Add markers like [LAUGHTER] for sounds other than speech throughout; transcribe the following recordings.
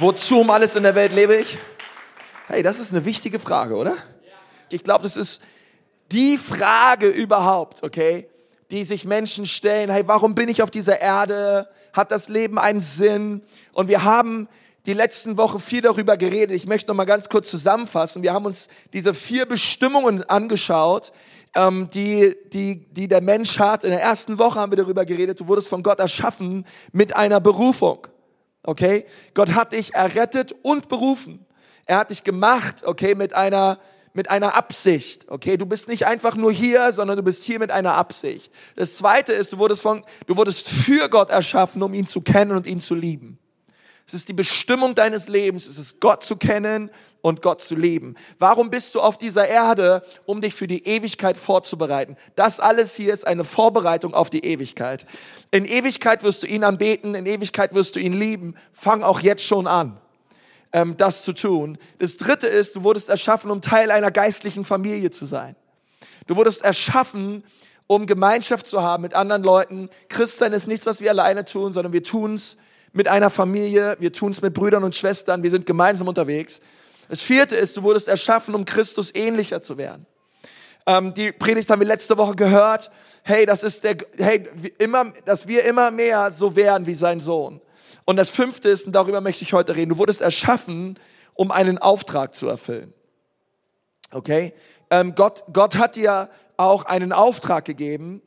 Wozu um alles in der Welt lebe ich? Hey, das ist eine wichtige Frage, oder? Ich glaube, das ist die Frage überhaupt, okay, die sich Menschen stellen. Hey, warum bin ich auf dieser Erde? Hat das Leben einen Sinn? Und wir haben die letzten Woche viel darüber geredet. Ich möchte noch mal ganz kurz zusammenfassen. Wir haben uns diese vier Bestimmungen angeschaut, ähm, die, die, die der Mensch hat. In der ersten Woche haben wir darüber geredet. Du wurdest von Gott erschaffen mit einer Berufung. Okay? Gott hat dich errettet und berufen. Er hat dich gemacht, okay, mit einer mit einer Absicht. Okay, du bist nicht einfach nur hier, sondern du bist hier mit einer Absicht. Das zweite ist, du wurdest von, du wurdest für Gott erschaffen, um ihn zu kennen und ihn zu lieben. Es ist die Bestimmung deines Lebens, es ist Gott zu kennen und Gott zu lieben. Warum bist du auf dieser Erde? Um dich für die Ewigkeit vorzubereiten. Das alles hier ist eine Vorbereitung auf die Ewigkeit. In Ewigkeit wirst du ihn anbeten, in Ewigkeit wirst du ihn lieben. Fang auch jetzt schon an, ähm, das zu tun. Das dritte ist, du wurdest erschaffen, um Teil einer geistlichen Familie zu sein. Du wurdest erschaffen, um Gemeinschaft zu haben mit anderen Leuten. Christsein ist nichts, was wir alleine tun, sondern wir tun's mit einer Familie, wir tun es mit Brüdern und Schwestern, wir sind gemeinsam unterwegs. Das vierte ist, du wurdest erschaffen, um Christus ähnlicher zu werden. Ähm, die Predigt haben wir letzte Woche gehört. Hey, das ist der, hey, immer, dass wir immer mehr so werden wie sein Sohn. Und das fünfte ist, und darüber möchte ich heute reden, du wurdest erschaffen, um einen Auftrag zu erfüllen. Okay? Ähm, Gott, Gott hat dir auch einen Auftrag gegeben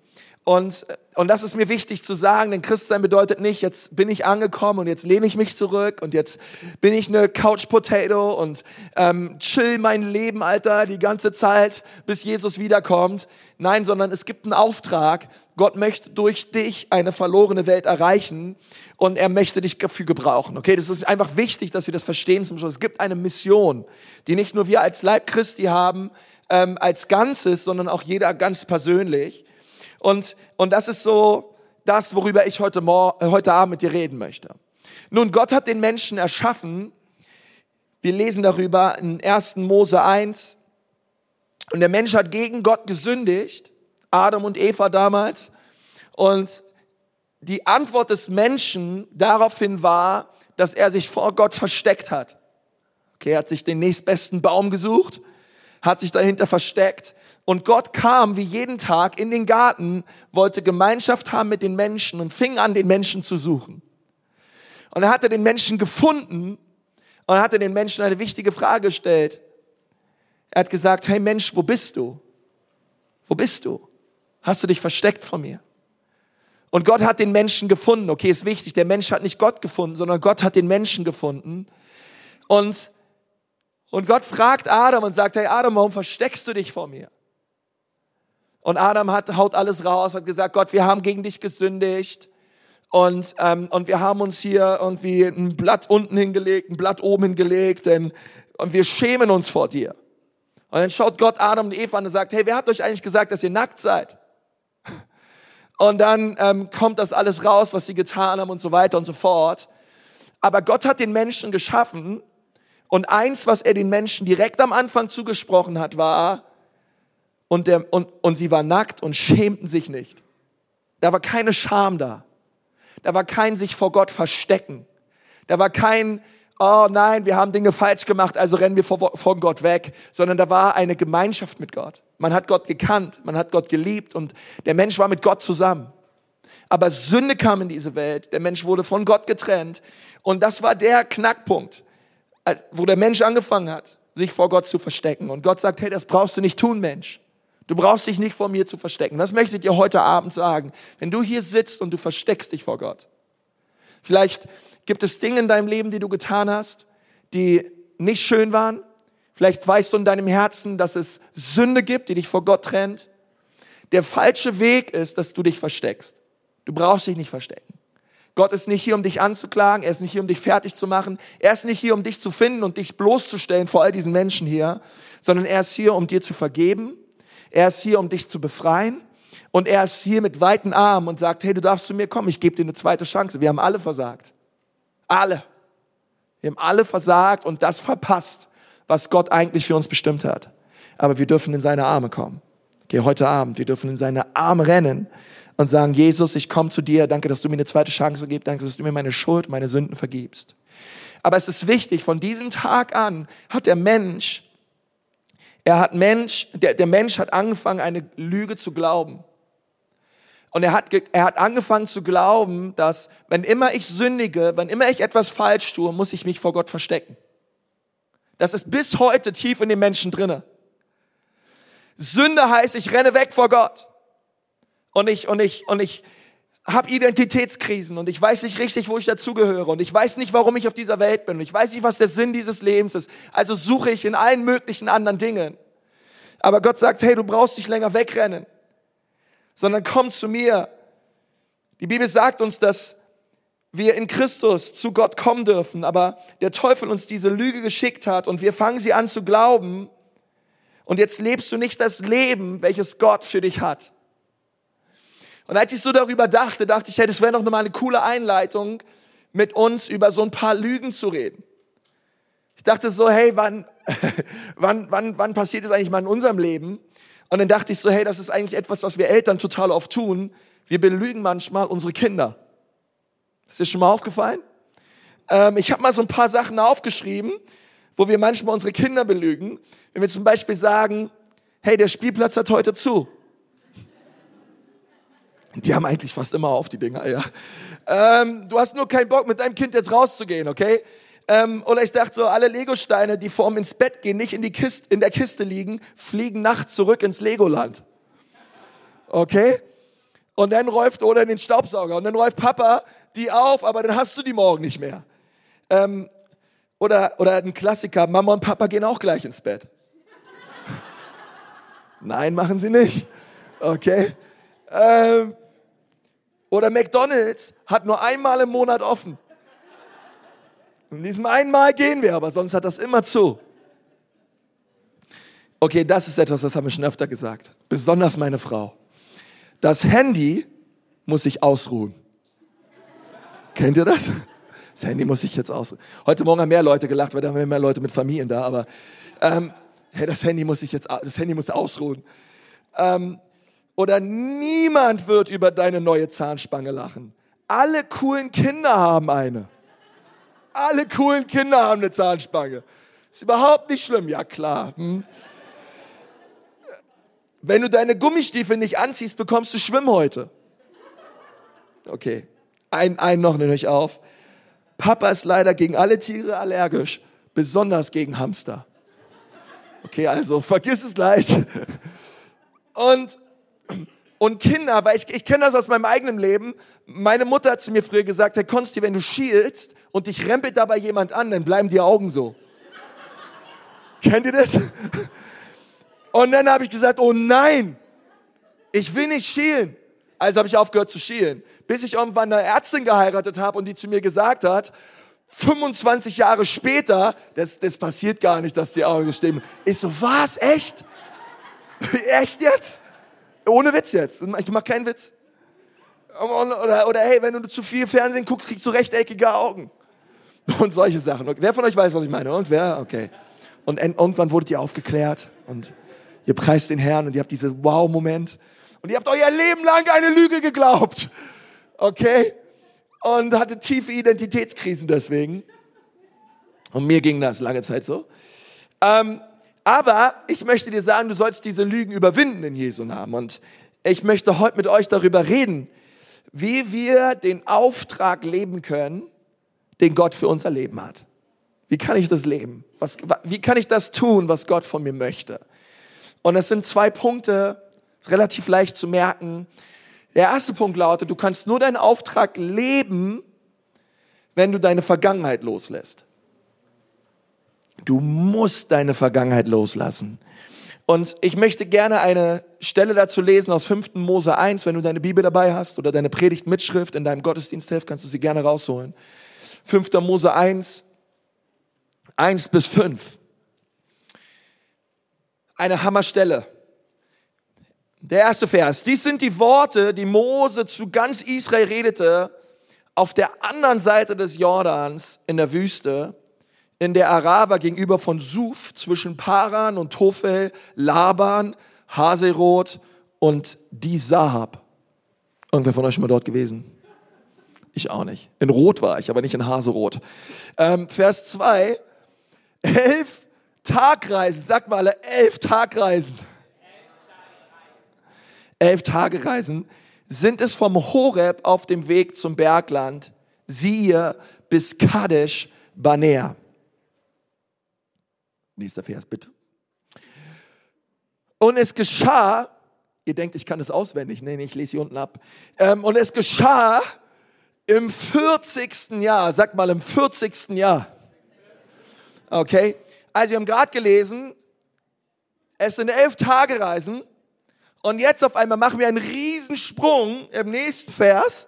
und, und das ist mir wichtig zu sagen, denn Christsein bedeutet nicht, jetzt bin ich angekommen und jetzt lehne ich mich zurück und jetzt bin ich eine Couch Potato und ähm, chill mein Leben, Alter, die ganze Zeit, bis Jesus wiederkommt. Nein, sondern es gibt einen Auftrag. Gott möchte durch dich eine verlorene Welt erreichen und er möchte dich dafür gebrauchen. Okay, das ist einfach wichtig, dass wir das verstehen zum Schluss. Es gibt eine Mission, die nicht nur wir als Leib Christi haben, ähm, als Ganzes, sondern auch jeder ganz persönlich. Und, und das ist so das, worüber ich heute, Morgen, heute Abend mit dir reden möchte. Nun, Gott hat den Menschen erschaffen. Wir lesen darüber in 1. Mose 1. Und der Mensch hat gegen Gott gesündigt. Adam und Eva damals. Und die Antwort des Menschen daraufhin war, dass er sich vor Gott versteckt hat. Okay, er hat sich den nächstbesten Baum gesucht, hat sich dahinter versteckt und Gott kam wie jeden Tag in den Garten, wollte Gemeinschaft haben mit den Menschen und fing an, den Menschen zu suchen. Und er hatte den Menschen gefunden und er hatte den Menschen eine wichtige Frage gestellt. Er hat gesagt, hey Mensch, wo bist du? Wo bist du? Hast du dich versteckt vor mir? Und Gott hat den Menschen gefunden. Okay, ist wichtig, der Mensch hat nicht Gott gefunden, sondern Gott hat den Menschen gefunden. Und, und Gott fragt Adam und sagt, hey Adam, warum versteckst du dich vor mir? Und Adam hat, haut alles raus, hat gesagt, Gott, wir haben gegen dich gesündigt. Und, ähm, und wir haben uns hier irgendwie ein Blatt unten hingelegt, ein Blatt oben hingelegt, denn, und wir schämen uns vor dir. Und dann schaut Gott Adam und Eva an und sagt, hey, wer hat euch eigentlich gesagt, dass ihr nackt seid? Und dann ähm, kommt das alles raus, was sie getan haben und so weiter und so fort. Aber Gott hat den Menschen geschaffen und eins, was er den Menschen direkt am Anfang zugesprochen hat, war, und, der, und, und sie war nackt und schämten sich nicht. Da war keine Scham da. Da war kein sich vor Gott verstecken. Da war kein, oh nein, wir haben Dinge falsch gemacht, also rennen wir vor, vor Gott weg, sondern da war eine Gemeinschaft mit Gott. Man hat Gott gekannt, man hat Gott geliebt und der Mensch war mit Gott zusammen. Aber Sünde kam in diese Welt, der Mensch wurde von Gott getrennt und das war der Knackpunkt, wo der Mensch angefangen hat, sich vor Gott zu verstecken. Und Gott sagt, hey, das brauchst du nicht tun, Mensch. Du brauchst dich nicht vor mir zu verstecken. Das möchte ich dir heute Abend sagen. Wenn du hier sitzt und du versteckst dich vor Gott. Vielleicht gibt es Dinge in deinem Leben, die du getan hast, die nicht schön waren. Vielleicht weißt du in deinem Herzen, dass es Sünde gibt, die dich vor Gott trennt. Der falsche Weg ist, dass du dich versteckst. Du brauchst dich nicht verstecken. Gott ist nicht hier, um dich anzuklagen. Er ist nicht hier, um dich fertig zu machen. Er ist nicht hier, um dich zu finden und dich bloßzustellen vor all diesen Menschen hier, sondern er ist hier, um dir zu vergeben er ist hier, um dich zu befreien. Und er ist hier mit weiten Armen und sagt, hey, du darfst zu mir kommen, ich gebe dir eine zweite Chance. Wir haben alle versagt. Alle. Wir haben alle versagt und das verpasst, was Gott eigentlich für uns bestimmt hat. Aber wir dürfen in seine Arme kommen. Okay, heute Abend, wir dürfen in seine Arme rennen und sagen, Jesus, ich komme zu dir, danke, dass du mir eine zweite Chance gibst, danke, dass du mir meine Schuld, meine Sünden vergibst. Aber es ist wichtig, von diesem Tag an hat der Mensch, er hat Mensch, der, der Mensch hat angefangen, eine Lüge zu glauben. Und er hat, er hat angefangen zu glauben, dass wenn immer ich sündige, wenn immer ich etwas falsch tue, muss ich mich vor Gott verstecken. Das ist bis heute tief in den Menschen drinne. Sünde heißt, ich renne weg vor Gott. Und ich, und ich, und ich, habe Identitätskrisen und ich weiß nicht richtig, wo ich dazugehöre und ich weiß nicht, warum ich auf dieser Welt bin und ich weiß nicht, was der Sinn dieses Lebens ist. Also suche ich in allen möglichen anderen Dingen. Aber Gott sagt, hey, du brauchst nicht länger wegrennen, sondern komm zu mir. Die Bibel sagt uns, dass wir in Christus zu Gott kommen dürfen, aber der Teufel uns diese Lüge geschickt hat und wir fangen sie an zu glauben und jetzt lebst du nicht das Leben, welches Gott für dich hat. Und als ich so darüber dachte, dachte ich, hey, das wäre doch nochmal eine coole Einleitung, mit uns über so ein paar Lügen zu reden. Ich dachte so, hey, wann, [LAUGHS] wann, wann, wann passiert das eigentlich mal in unserem Leben? Und dann dachte ich so, hey, das ist eigentlich etwas, was wir Eltern total oft tun. Wir belügen manchmal unsere Kinder. Ist dir schon mal aufgefallen? Ähm, ich habe mal so ein paar Sachen aufgeschrieben, wo wir manchmal unsere Kinder belügen. Wenn wir zum Beispiel sagen, hey, der Spielplatz hat heute zu. Die haben eigentlich fast immer auf, die Dinger, ja. Ähm, du hast nur keinen Bock, mit deinem Kind jetzt rauszugehen, okay? Ähm, oder ich dachte so, alle Legosteine, die vorm ins Bett gehen, nicht in, die Kiste, in der Kiste liegen, fliegen nachts zurück ins Legoland. Okay? Und dann räuft, oder in den Staubsauger, und dann räuft Papa die auf, aber dann hast du die morgen nicht mehr. Ähm, oder, oder ein Klassiker, Mama und Papa gehen auch gleich ins Bett. [LAUGHS] Nein, machen sie nicht. Okay? Ähm, oder McDonald's hat nur einmal im Monat offen. In diesem einmal gehen wir, aber sonst hat das immer zu. Okay, das ist etwas, das haben wir schon öfter gesagt. Besonders meine Frau. Das Handy muss sich ausruhen. Kennt ihr das? Das Handy muss sich jetzt ausruhen. Heute Morgen haben mehr Leute gelacht, weil da haben mehr Leute mit Familien da, aber ähm, hey, das Handy muss sich jetzt, das Handy muss ausruhen. Ähm, oder niemand wird über deine neue Zahnspange lachen. Alle coolen Kinder haben eine. Alle coolen Kinder haben eine Zahnspange. Ist überhaupt nicht schlimm. Ja, klar. Hm? Wenn du deine Gummistiefel nicht anziehst, bekommst du Schwimmhäute. Okay. Ein, ein noch, nehmt euch auf. Papa ist leider gegen alle Tiere allergisch, besonders gegen Hamster. Okay, also vergiss es gleich. Und und Kinder, weil ich, ich kenne das aus meinem eigenen Leben. Meine Mutter hat zu mir früher gesagt, Herr Konsti, wenn du schielst und dich rempelt dabei jemand an, dann bleiben die Augen so. Kennt ihr das? Und dann habe ich gesagt, oh nein, ich will nicht schielen. Also habe ich aufgehört zu schielen. Bis ich irgendwann eine Ärztin geheiratet habe und die zu mir gesagt hat, 25 Jahre später, das, das passiert gar nicht, dass die Augen so stehen. Ich so, was? Echt? [LAUGHS] Echt jetzt? Ohne Witz jetzt. Ich mache keinen Witz. Oder, oder hey, wenn du zu viel Fernsehen guckst, kriegst du rechteckige Augen. [LAUGHS] Und solche Sachen. Wer von euch weiß, was ich meine? Und wer? Okay. Und irgendwann wurdet ihr aufgeklärt und ihr preist den Herrn und ihr habt diesen Wow-Moment. Und ihr habt euer Leben lang eine Lüge geglaubt. Okay? Und hatte tiefe Identitätskrisen deswegen. Und mir ging das lange Zeit so. Ähm, aber ich möchte dir sagen, du sollst diese Lügen überwinden in Jesu Namen. Und ich möchte heute mit euch darüber reden, wie wir den Auftrag leben können, den Gott für unser Leben hat. Wie kann ich das leben? Was, wie kann ich das tun, was Gott von mir möchte? Und es sind zwei Punkte, relativ leicht zu merken. Der erste Punkt lautet, du kannst nur deinen Auftrag leben, wenn du deine Vergangenheit loslässt. Du musst deine Vergangenheit loslassen. Und ich möchte gerne eine Stelle dazu lesen aus 5. Mose 1. Wenn du deine Bibel dabei hast oder deine Predigt Mitschrift in deinem Gottesdienst hilft, kannst du sie gerne rausholen. 5. Mose 1, 1 bis 5. Eine Hammerstelle. Der erste Vers. Dies sind die Worte, die Mose zu ganz Israel redete, auf der anderen Seite des Jordans in der Wüste in der Arava gegenüber von Suf zwischen Paran und Tofel, Laban, Haserot und die Sahab. Irgendwer von euch schon mal dort gewesen? Ich auch nicht. In Rot war ich, aber nicht in Haserot. Ähm, Vers 2. Elf Tagreisen, sag mal alle, elf Tagreisen. Elf Tagereisen sind es vom Horeb auf dem Weg zum Bergland, siehe, bis Kadesh Banea. Nächster Vers, bitte. Und es geschah, ihr denkt, ich kann es auswendig, nee, nee ich lese hier unten ab. Ähm, und es geschah im 40. Jahr, sag mal im 40. Jahr. Okay, also wir haben gerade gelesen, es sind elf Tagereisen und jetzt auf einmal machen wir einen Riesensprung im nächsten Vers,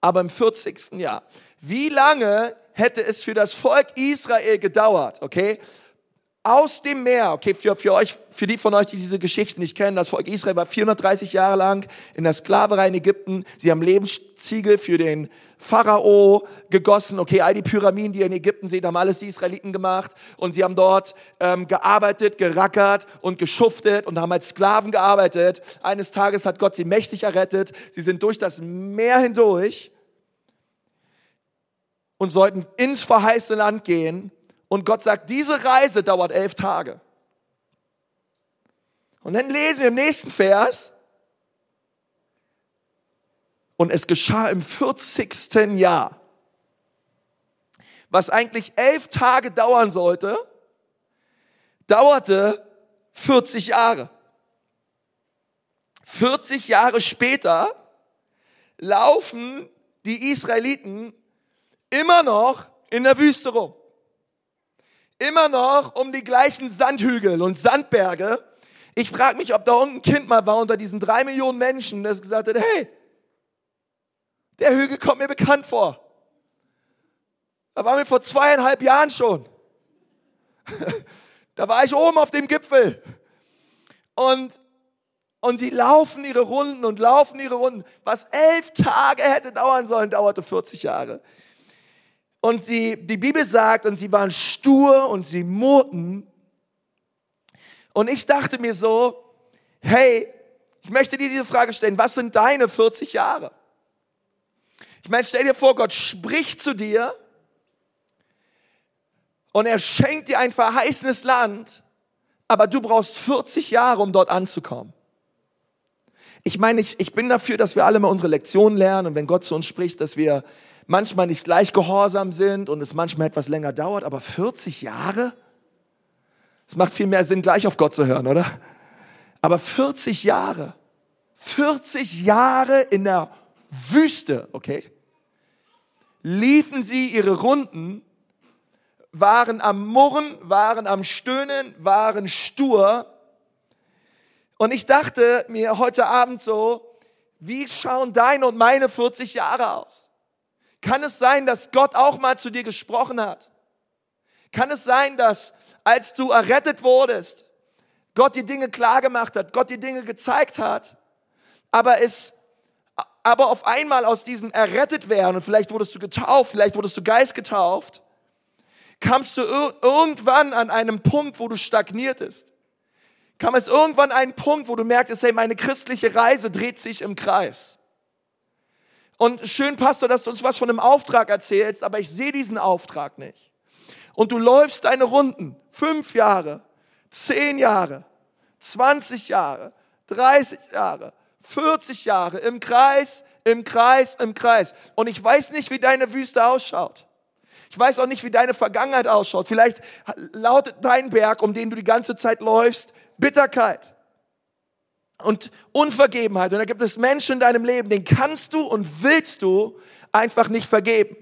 aber im 40. Jahr. Wie lange hätte es für das Volk Israel gedauert, okay, aus dem Meer, okay, für, für euch, für die von euch, die diese Geschichten nicht kennen, das Volk Israel war 430 Jahre lang in der Sklaverei in Ägypten. Sie haben Lebensziegel für den Pharao gegossen. Okay, all die Pyramiden, die ihr in Ägypten seht, haben alles die Israeliten gemacht. Und sie haben dort ähm, gearbeitet, gerackert und geschuftet und haben als Sklaven gearbeitet. Eines Tages hat Gott sie mächtig errettet. Sie sind durch das Meer hindurch und sollten ins verheißene Land gehen. Und Gott sagt, diese Reise dauert elf Tage. Und dann lesen wir im nächsten Vers, und es geschah im 40. Jahr, was eigentlich elf Tage dauern sollte, dauerte 40 Jahre. 40 Jahre später laufen die Israeliten immer noch in der Wüste rum immer noch um die gleichen Sandhügel und Sandberge. Ich frage mich, ob da unten ein Kind mal war unter diesen drei Millionen Menschen, das gesagt hat, hey, der Hügel kommt mir bekannt vor. Da waren wir vor zweieinhalb Jahren schon. [LAUGHS] da war ich oben auf dem Gipfel. Und, und sie laufen ihre Runden und laufen ihre Runden. Was elf Tage hätte dauern sollen, dauerte 40 Jahre. Und sie, die Bibel sagt, und sie waren stur und sie murrten. Und ich dachte mir so, hey, ich möchte dir diese Frage stellen, was sind deine 40 Jahre? Ich meine, stell dir vor, Gott spricht zu dir und er schenkt dir ein verheißenes Land, aber du brauchst 40 Jahre, um dort anzukommen. Ich meine, ich, ich bin dafür, dass wir alle mal unsere Lektionen lernen und wenn Gott zu uns spricht, dass wir manchmal nicht gleich gehorsam sind und es manchmal etwas länger dauert, aber 40 Jahre? Es macht viel mehr Sinn, gleich auf Gott zu hören, oder? Aber 40 Jahre, 40 Jahre in der Wüste, okay? Liefen sie ihre Runden, waren am Murren, waren am Stöhnen, waren stur. Und ich dachte mir heute Abend so, wie schauen deine und meine 40 Jahre aus? Kann es sein, dass Gott auch mal zu dir gesprochen hat? Kann es sein, dass als du errettet wurdest, Gott die Dinge klar gemacht hat, Gott die Dinge gezeigt hat, aber es aber auf einmal aus diesem errettet werden und vielleicht wurdest du getauft, vielleicht wurdest du Geist getauft, kamst du irgendwann an einem Punkt, wo du stagniertest. Kam es irgendwann an einen Punkt, wo du merktest, hey, meine christliche Reise dreht sich im Kreis. Und schön, Pastor, dass du uns was von einem Auftrag erzählst, aber ich sehe diesen Auftrag nicht. Und du läufst deine Runden, fünf Jahre, zehn Jahre, 20 Jahre, 30 Jahre, 40 Jahre im Kreis, im Kreis, im Kreis. Und ich weiß nicht, wie deine Wüste ausschaut. Ich weiß auch nicht, wie deine Vergangenheit ausschaut. Vielleicht lautet dein Berg, um den du die ganze Zeit läufst, Bitterkeit und Unvergebenheit. Und da gibt es Menschen in deinem Leben, den kannst du und willst du einfach nicht vergeben.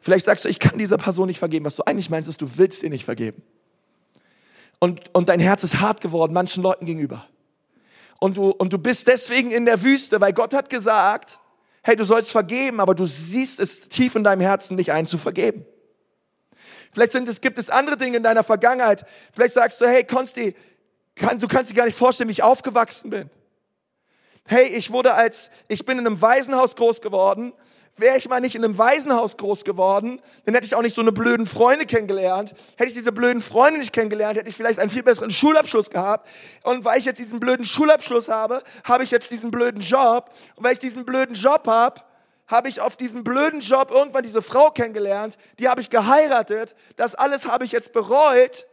Vielleicht sagst du, ich kann dieser Person nicht vergeben. Was du eigentlich meinst, ist, du willst ihr nicht vergeben. Und, und dein Herz ist hart geworden manchen Leuten gegenüber. Und du, und du bist deswegen in der Wüste, weil Gott hat gesagt, hey, du sollst vergeben, aber du siehst es tief in deinem Herzen nicht ein zu vergeben. Vielleicht sind es, gibt es andere Dinge in deiner Vergangenheit. Vielleicht sagst du, hey, Konsti, kann, du kannst dir gar nicht vorstellen, wie ich aufgewachsen bin. Hey, ich wurde als, ich bin in einem Waisenhaus groß geworden. wäre ich mal nicht in einem Waisenhaus groß geworden, dann hätte ich auch nicht so eine blöden Freunde kennengelernt. Hätte ich diese blöden Freunde nicht kennengelernt, hätte ich vielleicht einen viel besseren Schulabschluss gehabt. Und weil ich jetzt diesen blöden Schulabschluss habe, habe ich jetzt diesen blöden Job. Und weil ich diesen blöden Job habe, habe ich auf diesem blöden Job irgendwann diese Frau kennengelernt, die habe ich geheiratet, das alles habe ich jetzt bereut.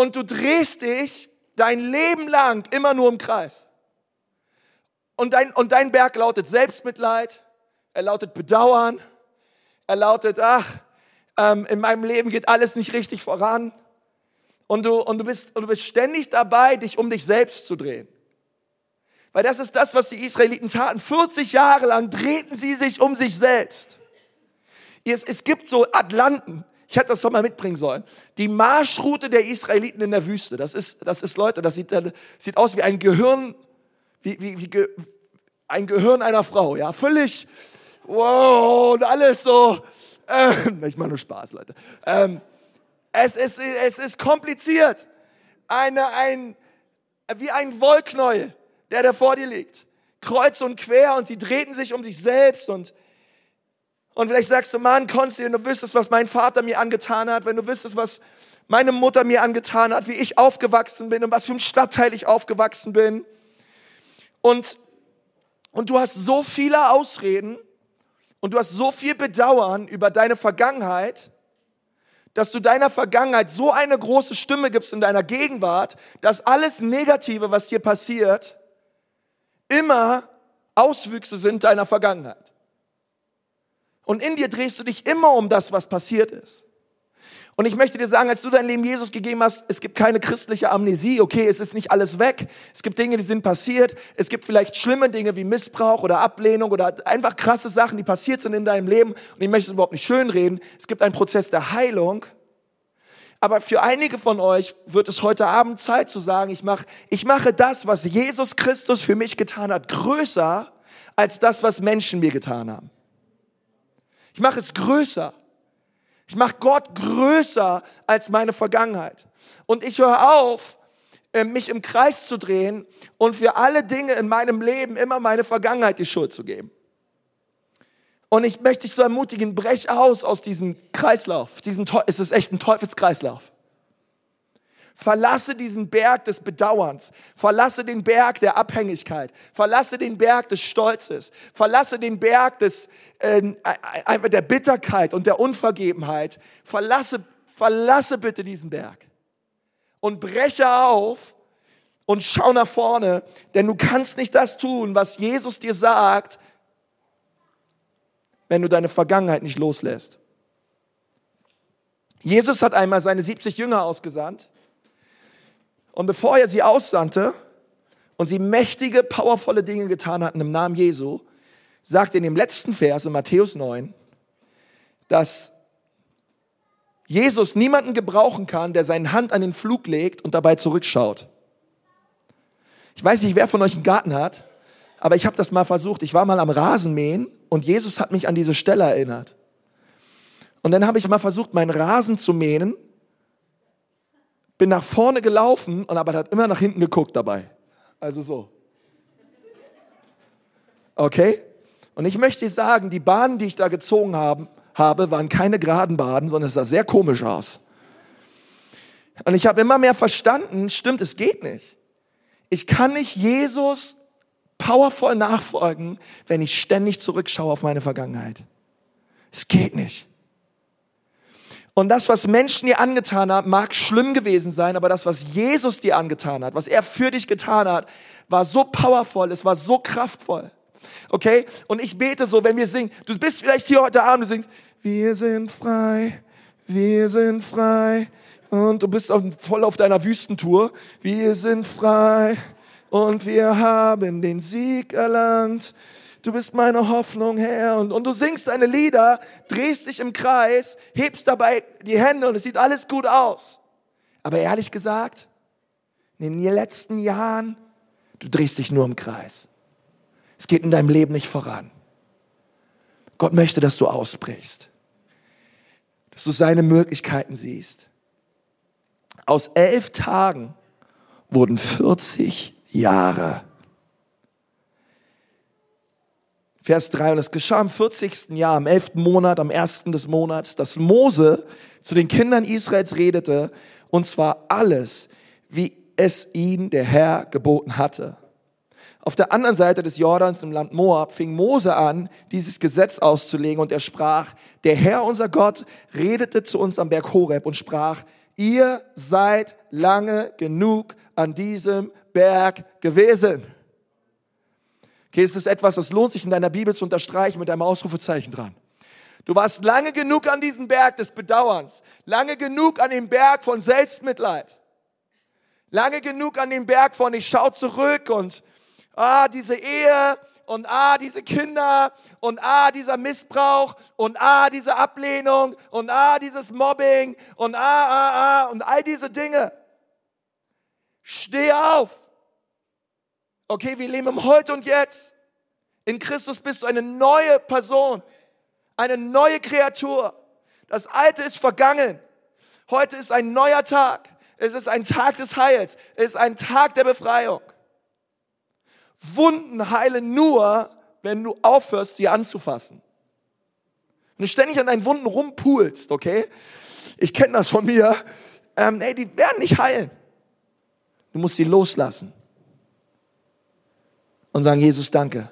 Und du drehst dich dein Leben lang immer nur im Kreis. Und dein, und dein Berg lautet Selbstmitleid, er lautet Bedauern, er lautet, ach, ähm, in meinem Leben geht alles nicht richtig voran. Und du, und, du bist, und du bist ständig dabei, dich um dich selbst zu drehen. Weil das ist das, was die Israeliten taten. 40 Jahre lang drehten sie sich um sich selbst. Es, es gibt so Atlanten, ich hätte das doch mal mitbringen sollen. Die Marschroute der Israeliten in der Wüste. Das ist, das ist Leute, das sieht, das sieht aus wie ein Gehirn, wie, wie, wie ein Gehirn einer Frau, ja, völlig, wow, und alles so, ähm, ich mache nur Spaß, Leute. Ähm, es, ist, es ist kompliziert. Eine, ein, wie ein Wollknäuel, der da vor dir liegt. Kreuz und quer und sie drehten sich um sich selbst und und vielleicht sagst du, Mann, Konsti, wenn du wüsstest, was mein Vater mir angetan hat, wenn du wüsstest, was meine Mutter mir angetan hat, wie ich aufgewachsen bin und was für ein Stadtteil ich aufgewachsen bin. Und, und du hast so viele Ausreden und du hast so viel Bedauern über deine Vergangenheit, dass du deiner Vergangenheit so eine große Stimme gibst in deiner Gegenwart, dass alles Negative, was dir passiert, immer Auswüchse sind deiner Vergangenheit. Und in dir drehst du dich immer um das, was passiert ist. Und ich möchte dir sagen, als du dein Leben Jesus gegeben hast, es gibt keine christliche Amnesie, okay, es ist nicht alles weg. Es gibt Dinge, die sind passiert. Es gibt vielleicht schlimme Dinge wie Missbrauch oder Ablehnung oder einfach krasse Sachen, die passiert sind in deinem Leben. Und ich möchte es überhaupt nicht schönreden. Es gibt einen Prozess der Heilung. Aber für einige von euch wird es heute Abend Zeit zu sagen, ich mache, ich mache das, was Jesus Christus für mich getan hat, größer als das, was Menschen mir getan haben. Ich mache es größer. Ich mache Gott größer als meine Vergangenheit. Und ich höre auf, äh, mich im Kreis zu drehen und für alle Dinge in meinem Leben immer meine Vergangenheit die Schuld zu geben. Und ich möchte dich so ermutigen, brech aus aus diesem Kreislauf. Diesem, es ist echt ein Teufelskreislauf. Verlasse diesen Berg des Bedauerns. Verlasse den Berg der Abhängigkeit. Verlasse den Berg des Stolzes. Verlasse den Berg des, äh, der Bitterkeit und der Unvergebenheit. Verlasse, verlasse bitte diesen Berg. Und breche auf und schau nach vorne, denn du kannst nicht das tun, was Jesus dir sagt, wenn du deine Vergangenheit nicht loslässt. Jesus hat einmal seine 70 Jünger ausgesandt und bevor er sie aussandte und sie mächtige, powervolle Dinge getan hatten im Namen Jesu, sagt in dem letzten Vers in Matthäus 9, dass Jesus niemanden gebrauchen kann, der seine Hand an den Flug legt und dabei zurückschaut. Ich weiß nicht, wer von euch einen Garten hat, aber ich habe das mal versucht. Ich war mal am Rasenmähen und Jesus hat mich an diese Stelle erinnert. Und dann habe ich mal versucht, meinen Rasen zu mähen bin nach vorne gelaufen und aber hat immer nach hinten geguckt dabei. Also so. Okay? Und ich möchte sagen, die Bahnen, die ich da gezogen haben, habe, waren keine geraden Bahnen, sondern es sah sehr komisch aus. Und ich habe immer mehr verstanden, stimmt, es geht nicht. Ich kann nicht Jesus powervoll nachfolgen, wenn ich ständig zurückschaue auf meine Vergangenheit. Es geht nicht. Und das, was Menschen dir angetan haben, mag schlimm gewesen sein, aber das, was Jesus dir angetan hat, was er für dich getan hat, war so powerful, es war so kraftvoll. Okay? Und ich bete so, wenn wir singen, du bist vielleicht hier heute Abend, du singst, wir sind frei, wir sind frei. Und du bist voll auf deiner Wüstentour. Wir sind frei und wir haben den Sieg erlangt du bist meine Hoffnung, Herr. Und, und du singst deine Lieder, drehst dich im Kreis, hebst dabei die Hände und es sieht alles gut aus. Aber ehrlich gesagt, in den letzten Jahren, du drehst dich nur im Kreis. Es geht in deinem Leben nicht voran. Gott möchte, dass du ausbrichst, dass du seine Möglichkeiten siehst. Aus elf Tagen wurden 40 Jahre. Vers 3, und es geschah im 40. Jahr, im 11. Monat, am 1. des Monats, dass Mose zu den Kindern Israels redete, und zwar alles, wie es ihn der Herr geboten hatte. Auf der anderen Seite des Jordans im Land Moab fing Mose an, dieses Gesetz auszulegen und er sprach, der Herr unser Gott redete zu uns am Berg Horeb und sprach, ihr seid lange genug an diesem Berg gewesen. Okay, es ist etwas, das lohnt sich in deiner Bibel zu unterstreichen mit einem Ausrufezeichen dran. Du warst lange genug an diesem Berg des Bedauerns, lange genug an dem Berg von Selbstmitleid, lange genug an dem Berg von ich schau zurück und ah, diese Ehe und ah, diese Kinder und ah, dieser Missbrauch und ah, diese Ablehnung und ah, dieses Mobbing und ah, ah, ah und all diese Dinge. Steh auf. Okay, wir leben im Heute und Jetzt. In Christus bist du eine neue Person, eine neue Kreatur. Das Alte ist vergangen. Heute ist ein neuer Tag. Es ist ein Tag des Heils. Es ist ein Tag der Befreiung. Wunden heilen nur, wenn du aufhörst, sie anzufassen. Wenn du ständig an deinen Wunden rumpulst, okay? Ich kenne das von mir. Ähm, ey, die werden nicht heilen. Du musst sie loslassen und sagen, Jesus, danke.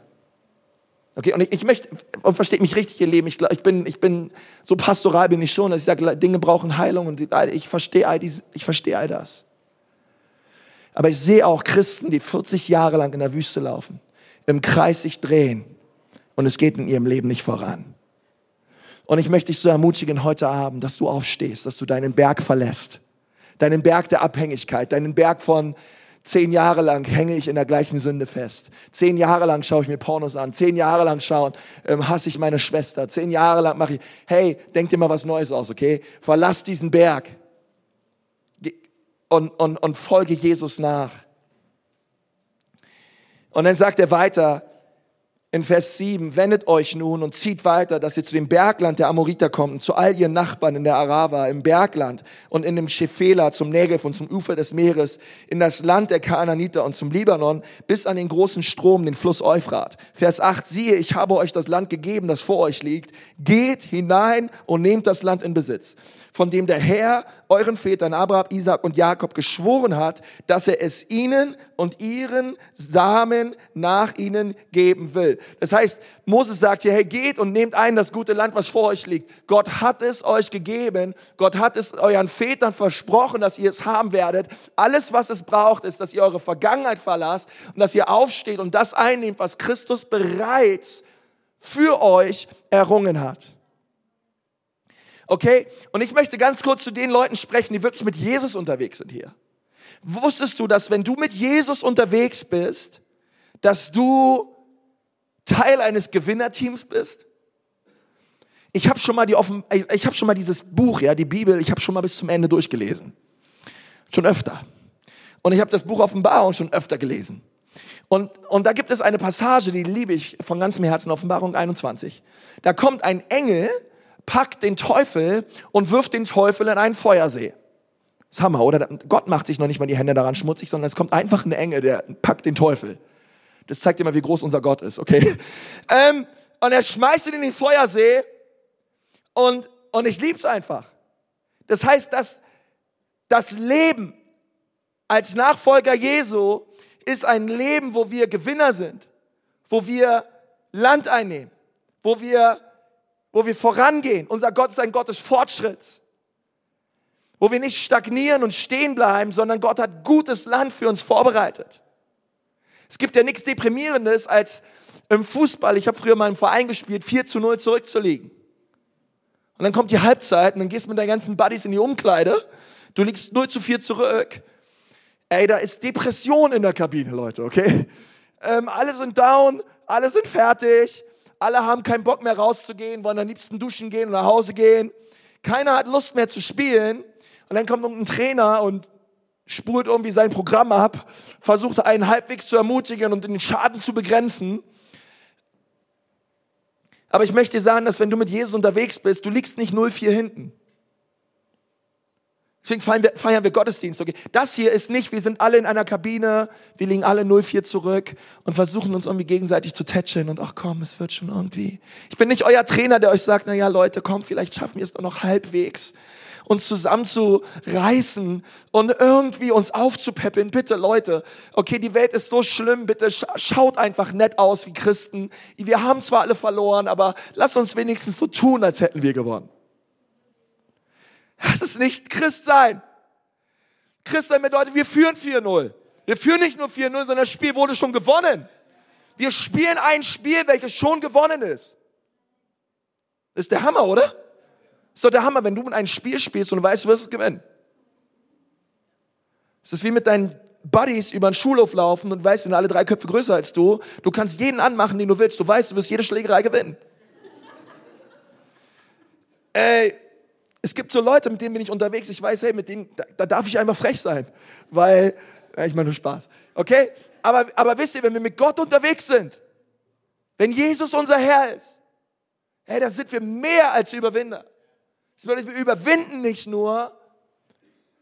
Okay, und ich, ich möchte, und versteht mich richtig, ihr Leben, ich, ich, bin, ich bin, so pastoral bin ich schon, dass ich sage, Dinge brauchen Heilung und ich verstehe all, dies, ich verstehe all das. Aber ich sehe auch Christen, die 40 Jahre lang in der Wüste laufen, im Kreis sich drehen und es geht in ihrem Leben nicht voran. Und ich möchte dich so ermutigen heute Abend, dass du aufstehst, dass du deinen Berg verlässt. Deinen Berg der Abhängigkeit, deinen Berg von, Zehn Jahre lang hänge ich in der gleichen Sünde fest. Zehn Jahre lang schaue ich mir Pornos an. Zehn Jahre lang schauen, ähm, hasse ich meine Schwester. Zehn Jahre lang mache ich, hey, denk dir mal was Neues aus, okay? Verlass diesen Berg und, und, und folge Jesus nach. Und dann sagt er weiter, in Vers 7, wendet euch nun und zieht weiter, dass ihr zu dem Bergland der Amoriter kommt und zu all ihren Nachbarn in der Arava, im Bergland und in dem Schefela zum Negev und zum Ufer des Meeres, in das Land der Kanaaniter und zum Libanon, bis an den großen Strom, den Fluss Euphrat. Vers 8, siehe, ich habe euch das Land gegeben, das vor euch liegt. Geht hinein und nehmt das Land in Besitz von dem der Herr euren Vätern Abraham, Isaac und Jakob geschworen hat, dass er es ihnen und ihren Samen nach ihnen geben will. Das heißt, Moses sagt hier, hey, geht und nehmt ein das gute Land, was vor euch liegt. Gott hat es euch gegeben. Gott hat es euren Vätern versprochen, dass ihr es haben werdet. Alles, was es braucht, ist, dass ihr eure Vergangenheit verlasst und dass ihr aufsteht und das einnehmt, was Christus bereits für euch errungen hat. Okay? Und ich möchte ganz kurz zu den Leuten sprechen, die wirklich mit Jesus unterwegs sind hier. Wusstest du, dass wenn du mit Jesus unterwegs bist, dass du Teil eines Gewinnerteams bist? Ich habe schon mal die offen, ich habe schon mal dieses Buch, ja, die Bibel, ich habe schon mal bis zum Ende durchgelesen. Schon öfter. Und ich habe das Buch Offenbarung schon öfter gelesen. Und, und da gibt es eine Passage, die liebe ich von ganzem Herzen, Offenbarung 21. Da kommt ein Engel packt den Teufel und wirft den Teufel in einen Feuersee. Das Hammer, oder? Gott macht sich noch nicht mal die Hände daran schmutzig, sondern es kommt einfach ein Engel, der packt den Teufel. Das zeigt immer, wie groß unser Gott ist, okay? [LAUGHS] Ähm, und er schmeißt ihn in den Feuersee und, und ich lieb's einfach. Das heißt, dass das Leben als Nachfolger Jesu ist ein Leben, wo wir Gewinner sind, wo wir Land einnehmen, wo wir wo wir vorangehen. Unser Gott ist ein Gott des Fortschritts. Wo wir nicht stagnieren und stehen bleiben, sondern Gott hat gutes Land für uns vorbereitet. Es gibt ja nichts Deprimierendes, als im Fußball, ich habe früher mal im Verein gespielt, 4 zu 0 zurückzuliegen. Und dann kommt die Halbzeit und dann gehst du mit deinen ganzen Buddies in die Umkleide. Du liegst 0 zu 4 zurück. Ey, da ist Depression in der Kabine, Leute, okay? Ähm, alle sind down, alle sind fertig. Alle haben keinen Bock mehr rauszugehen, wollen am liebsten duschen gehen und nach Hause gehen. Keiner hat Lust mehr zu spielen. Und dann kommt irgendein Trainer und spult irgendwie sein Programm ab, versucht einen halbwegs zu ermutigen und den Schaden zu begrenzen. Aber ich möchte dir sagen, dass wenn du mit Jesus unterwegs bist, du liegst nicht 0-4 hinten. Deswegen feiern wir, feiern wir Gottesdienst. Okay? Das hier ist nicht, wir sind alle in einer Kabine, wir liegen alle 04 zurück und versuchen uns irgendwie gegenseitig zu tätscheln und ach komm, es wird schon irgendwie. Ich bin nicht euer Trainer, der euch sagt, na ja Leute, komm, vielleicht schaffen wir es doch noch halbwegs uns zusammenzureißen und irgendwie uns aufzupäppeln. Bitte Leute, okay, die Welt ist so schlimm, bitte schaut einfach nett aus wie Christen. Wir haben zwar alle verloren, aber lasst uns wenigstens so tun, als hätten wir gewonnen. Das ist nicht Christ sein. Christ sein bedeutet, wir führen 4-0. Wir führen nicht nur 4-0, sondern das Spiel wurde schon gewonnen. Wir spielen ein Spiel, welches schon gewonnen ist. Ist der Hammer, oder? Ist doch der Hammer, wenn du ein Spiel spielst und weißt, du wirst es gewinnen. Es ist wie mit deinen Buddies über den Schulhof laufen und weißt, sind alle drei Köpfe größer als du. Du kannst jeden anmachen, den du willst. Du weißt, du wirst jede Schlägerei gewinnen. Ey, es gibt so Leute, mit denen bin ich unterwegs, ich weiß, hey, mit denen, da, da darf ich einfach frech sein, weil, ich meine nur Spaß, okay? Aber, aber wisst ihr, wenn wir mit Gott unterwegs sind, wenn Jesus unser Herr ist, hey, da sind wir mehr als Überwinder. Das bedeutet, wir überwinden nicht nur,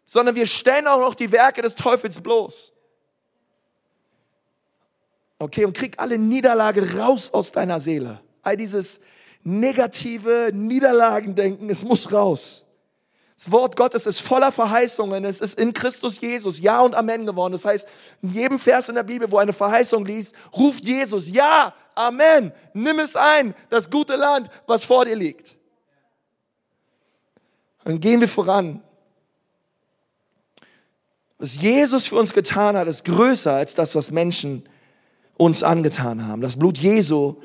sondern wir stellen auch noch die Werke des Teufels bloß. Okay, und krieg alle Niederlage raus aus deiner Seele. All dieses, negative Niederlagendenken, es muss raus. Das Wort Gottes ist voller Verheißungen. Es ist in Christus Jesus Ja und Amen geworden. Das heißt, in jedem Vers in der Bibel, wo eine Verheißung liest, ruft Jesus Ja, Amen. Nimm es ein, das gute Land, was vor dir liegt. Dann gehen wir voran. Was Jesus für uns getan hat, ist größer als das, was Menschen uns angetan haben. Das Blut Jesu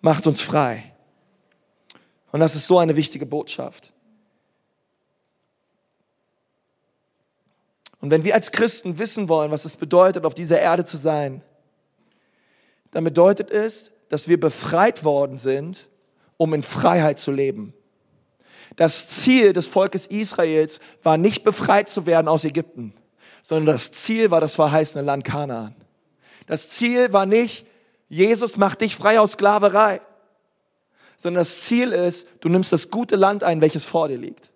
macht uns frei. Und das ist so eine wichtige Botschaft. Und wenn wir als Christen wissen wollen, was es bedeutet, auf dieser Erde zu sein, dann bedeutet es, dass wir befreit worden sind, um in Freiheit zu leben. Das Ziel des Volkes Israels war nicht befreit zu werden aus Ägypten, sondern das Ziel war das verheißene Land Kanaan. Das Ziel war nicht, Jesus macht dich frei aus Sklaverei. Sondern das Ziel ist, du nimmst das gute Land ein, welches vor dir liegt.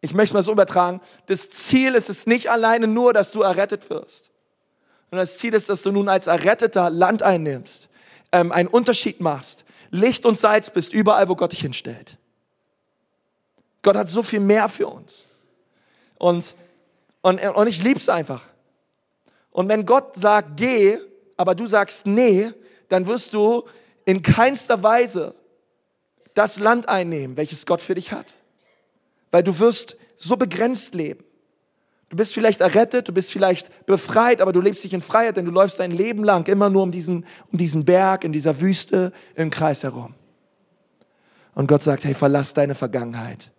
Ich möchte es mal so übertragen. Das Ziel ist es nicht alleine nur, dass du errettet wirst. Und das Ziel ist, dass du nun als Erretteter Land einnimmst, ähm, einen Unterschied machst, Licht und Salz bist, überall, wo Gott dich hinstellt. Gott hat so viel mehr für uns. Und, und, und ich lieb's einfach. Und wenn Gott sagt, geh, aber du sagst nee, dann wirst du in keinster Weise das Land einnehmen, welches Gott für dich hat. Weil du wirst so begrenzt leben. Du bist vielleicht errettet, du bist vielleicht befreit, aber du lebst nicht in Freiheit, denn du läufst dein Leben lang immer nur um diesen, um diesen Berg, in dieser Wüste, im Kreis herum. Und Gott sagt, hey, verlass deine Vergangenheit.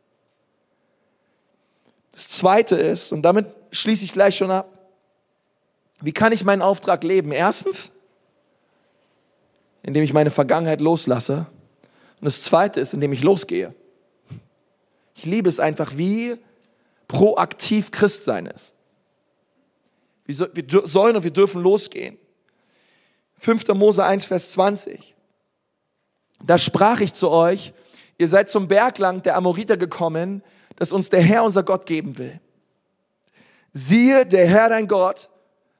Das zweite ist, und damit schließe ich gleich schon ab, wie kann ich meinen Auftrag leben? Erstens, indem ich meine Vergangenheit loslasse. Und das Zweite ist, indem ich losgehe. Ich liebe es einfach, wie proaktiv Christsein ist. Wir sollen und wir dürfen losgehen. 5. Mose 1, Vers 20. Da sprach ich zu euch, ihr seid zum Bergland der Amoriter gekommen, das uns der Herr, unser Gott, geben will. Siehe, der Herr, dein Gott,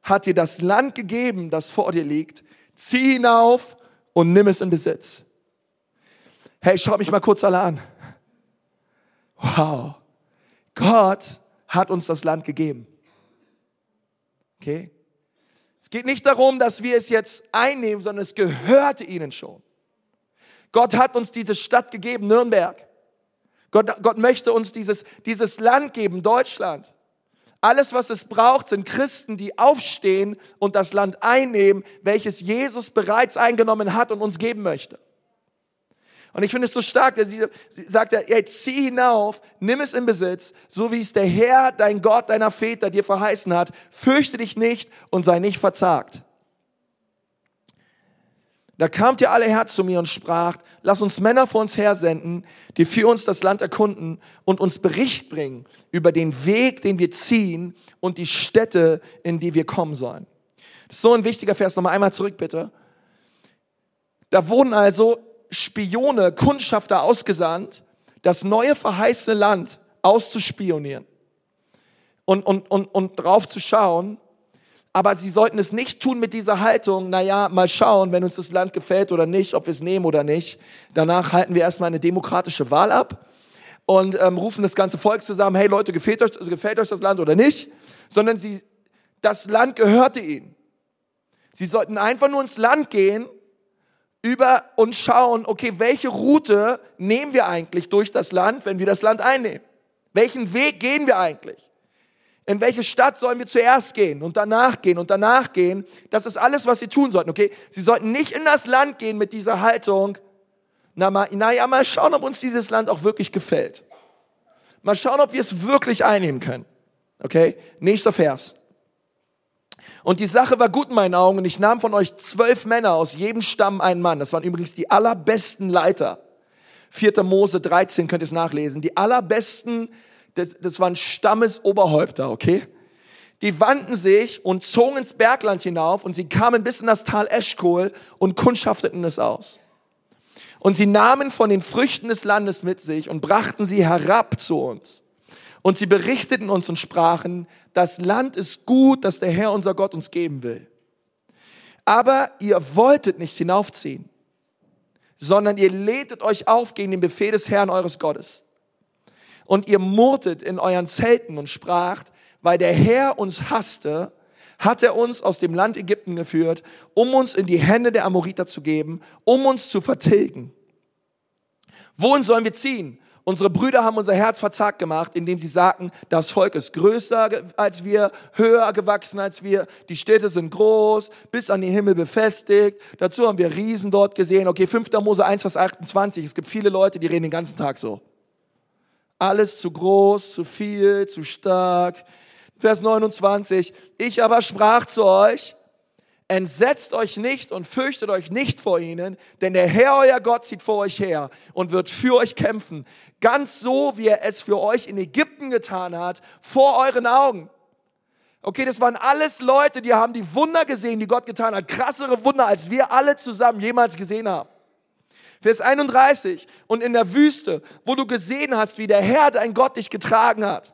hat dir das Land gegeben, das vor dir liegt. Zieh hinauf und nimm es in Besitz. Hey, schau mich mal kurz alle an. Wow. Gott hat uns das Land gegeben. Okay? Es geht nicht darum, dass wir es jetzt einnehmen, sondern es gehörte ihnen schon. Gott hat uns diese Stadt gegeben, Nürnberg. Gott, Gott möchte uns dieses, dieses Land geben, Deutschland. Alles, was es braucht, sind Christen, die aufstehen und das Land einnehmen, welches Jesus bereits eingenommen hat und uns geben möchte. Und ich finde es so stark, dass sie, sie sagt, er, zieh hinauf, nimm es in Besitz, so wie es der Herr, dein Gott, deiner Väter dir verheißen hat. Fürchte dich nicht und sei nicht verzagt. Da kamt ihr alle her zu mir und sprach, lass uns Männer vor uns her senden, die für uns das Land erkunden und uns Bericht bringen über den Weg, den wir ziehen und die Städte, in die wir kommen sollen. Das ist so ein wichtiger Vers. Nochmal einmal zurück, bitte. Da wurden also Spione, Kundschafter ausgesandt, das neue verheißene Land auszuspionieren und, und, und, und drauf zu schauen. Aber sie sollten es nicht tun mit dieser Haltung, naja, mal schauen, wenn uns das Land gefällt oder nicht, ob wir es nehmen oder nicht. Danach halten wir erstmal eine demokratische Wahl ab und ähm, rufen das ganze Volk zusammen, hey Leute, gefällt euch, gefällt euch das Land oder nicht? Sondern sie, das Land gehörte ihnen. Sie sollten einfach nur ins Land gehen über und schauen, okay, welche Route nehmen wir eigentlich durch das Land, wenn wir das Land einnehmen? Welchen Weg gehen wir eigentlich? In welche Stadt sollen wir zuerst gehen und danach gehen und danach gehen? Das ist alles, was sie tun sollten, okay? Sie sollten nicht in das Land gehen mit dieser Haltung, na, mal, na ja, mal schauen, ob uns dieses Land auch wirklich gefällt. Mal schauen, ob wir es wirklich einnehmen können. Okay? Nächster Vers. Und die Sache war gut in meinen Augen und ich nahm von euch zwölf Männer aus jedem Stamm einen Mann. Das waren übrigens die allerbesten Leiter. 4. Mose 13 könnt ihr es nachlesen. Die allerbesten, das, das waren Stammesoberhäupter, okay? Die wandten sich und zogen ins Bergland hinauf und sie kamen bis in das Tal Eschkol und kundschafteten es aus. Und sie nahmen von den Früchten des Landes mit sich und brachten sie herab zu uns. Und sie berichteten uns und sprachen, das Land ist gut, das der Herr unser Gott uns geben will. Aber ihr wolltet nicht hinaufziehen, sondern ihr lehntet euch auf gegen den Befehl des Herrn eures Gottes. Und ihr murrtet in euren Zelten und spracht, weil der Herr uns hasste, hat er uns aus dem Land Ägypten geführt, um uns in die Hände der Amoriter zu geben, um uns zu vertilgen. Wohin sollen wir ziehen? Unsere Brüder haben unser Herz verzagt gemacht, indem sie sagten, das Volk ist größer als wir, höher gewachsen als wir, die Städte sind groß, bis an den Himmel befestigt. Dazu haben wir Riesen dort gesehen. Okay, 5. Mose 1, Vers 28. Es gibt viele Leute, die reden den ganzen Tag so. Alles zu groß, zu viel, zu stark. Vers 29. Ich aber sprach zu euch, Entsetzt euch nicht und fürchtet euch nicht vor ihnen, denn der Herr, euer Gott, zieht vor euch her und wird für euch kämpfen. Ganz so, wie er es für euch in Ägypten getan hat, vor euren Augen. Okay, das waren alles Leute, die haben die Wunder gesehen, die Gott getan hat. Krassere Wunder, als wir alle zusammen jemals gesehen haben. Vers 31. Und in der Wüste, wo du gesehen hast, wie der Herr, dein Gott, dich getragen hat.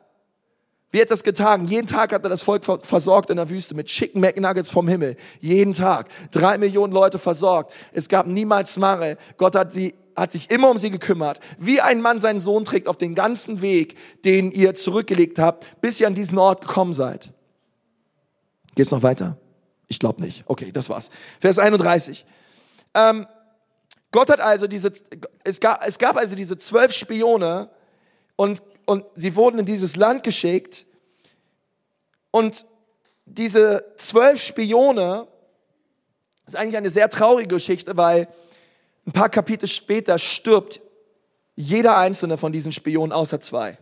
Wie hat das getan? Jeden Tag hat er das Volk versorgt in der Wüste mit Chicken McNuggets vom Himmel. Jeden Tag. Drei Millionen Leute versorgt. Es gab niemals Mangel. Gott hat sie hat sich immer um sie gekümmert. Wie ein Mann seinen Sohn trägt auf den ganzen Weg, den ihr zurückgelegt habt, bis ihr an diesen Ort gekommen seid. Geht's noch weiter? Ich glaube nicht. Okay, das war's. Vers 31. Ähm, Gott hat also diese, es gab, es gab also diese zwölf Spione und und sie wurden in dieses Land geschickt. Und diese zwölf Spione, ist eigentlich eine sehr traurige Geschichte, weil ein paar Kapitel später stirbt jeder einzelne von diesen Spionen außer zwei.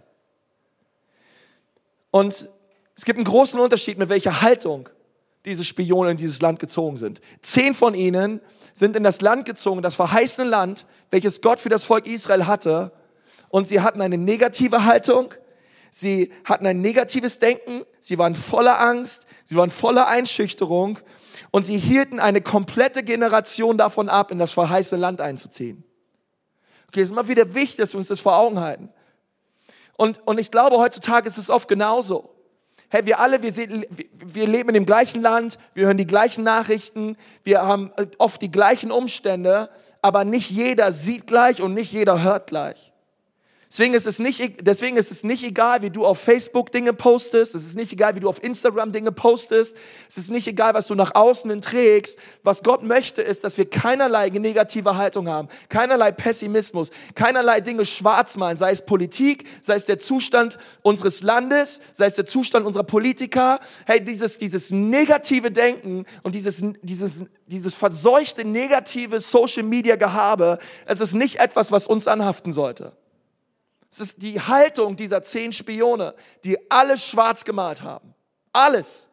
Und es gibt einen großen Unterschied, mit welcher Haltung diese Spione in dieses Land gezogen sind. Zehn von ihnen sind in das Land gezogen, das verheißene Land, welches Gott für das Volk Israel hatte, und sie hatten eine negative Haltung, sie hatten ein negatives Denken, sie waren voller Angst, sie waren voller Einschüchterung und sie hielten eine komplette Generation davon ab, in das verheißene Land einzuziehen. Okay, es ist immer wieder wichtig, dass wir uns das vor Augen halten. Und, und ich glaube, heutzutage ist es oft genauso. Hey, wir alle, wir, sehen, wir leben in dem gleichen Land, wir hören die gleichen Nachrichten, wir haben oft die gleichen Umstände, aber nicht jeder sieht gleich und nicht jeder hört gleich. Deswegen ist, es nicht, deswegen ist es nicht egal, wie du auf Facebook Dinge postest. Es ist nicht egal, wie du auf Instagram Dinge postest. Es ist nicht egal, was du nach außen hin trägst. Was Gott möchte, ist, dass wir keinerlei negative Haltung haben, keinerlei Pessimismus, keinerlei Dinge schwarz malen, sei es Politik, sei es der Zustand unseres Landes, sei es der Zustand unserer Politiker. Hey, dieses, dieses negative Denken und dieses, dieses, dieses verseuchte negative Social Media Gehabe, es ist nicht etwas, was uns anhaften sollte. Es ist die Haltung dieser zehn Spione, die alles schwarz gemalt haben. Alles.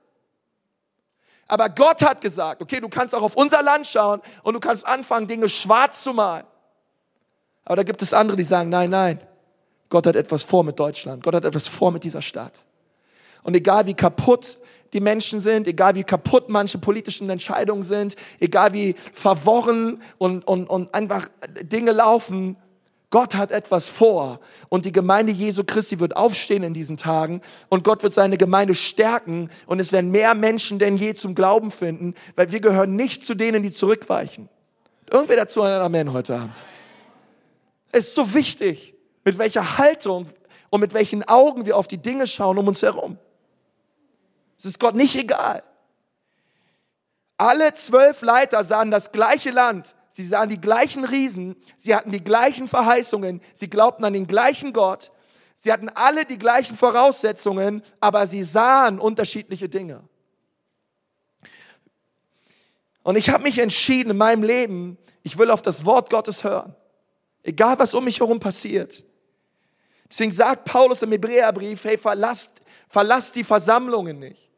Aber Gott hat gesagt, okay, du kannst auch auf unser Land schauen und du kannst anfangen, Dinge schwarz zu malen. Aber da gibt es andere, die sagen, nein, nein, Gott hat etwas vor mit Deutschland. Gott hat etwas vor mit dieser Stadt. Und egal wie kaputt die Menschen sind, egal wie kaputt manche politischen Entscheidungen sind, egal wie verworren und, und, und einfach Dinge laufen, Gott hat etwas vor und die Gemeinde Jesu Christi wird aufstehen in diesen Tagen und Gott wird seine Gemeinde stärken und es werden mehr Menschen denn je zum Glauben finden, weil wir gehören nicht zu denen, die zurückweichen. Irgendwer dazu ein Amen heute Abend. Es ist so wichtig, mit welcher Haltung und mit welchen Augen wir auf die Dinge schauen um uns herum. Es ist Gott nicht egal. Alle zwölf Leiter sahen das gleiche Land, sie sahen die gleichen Riesen, sie hatten die gleichen Verheißungen, sie glaubten an den gleichen Gott, sie hatten alle die gleichen Voraussetzungen, aber sie sahen unterschiedliche Dinge. Und ich habe mich entschieden in meinem Leben, ich will auf das Wort Gottes hören. Egal was um mich herum passiert. Deswegen sagt Paulus im Hebräerbrief, hey, verlasst, verlasst die Versammlungen nicht.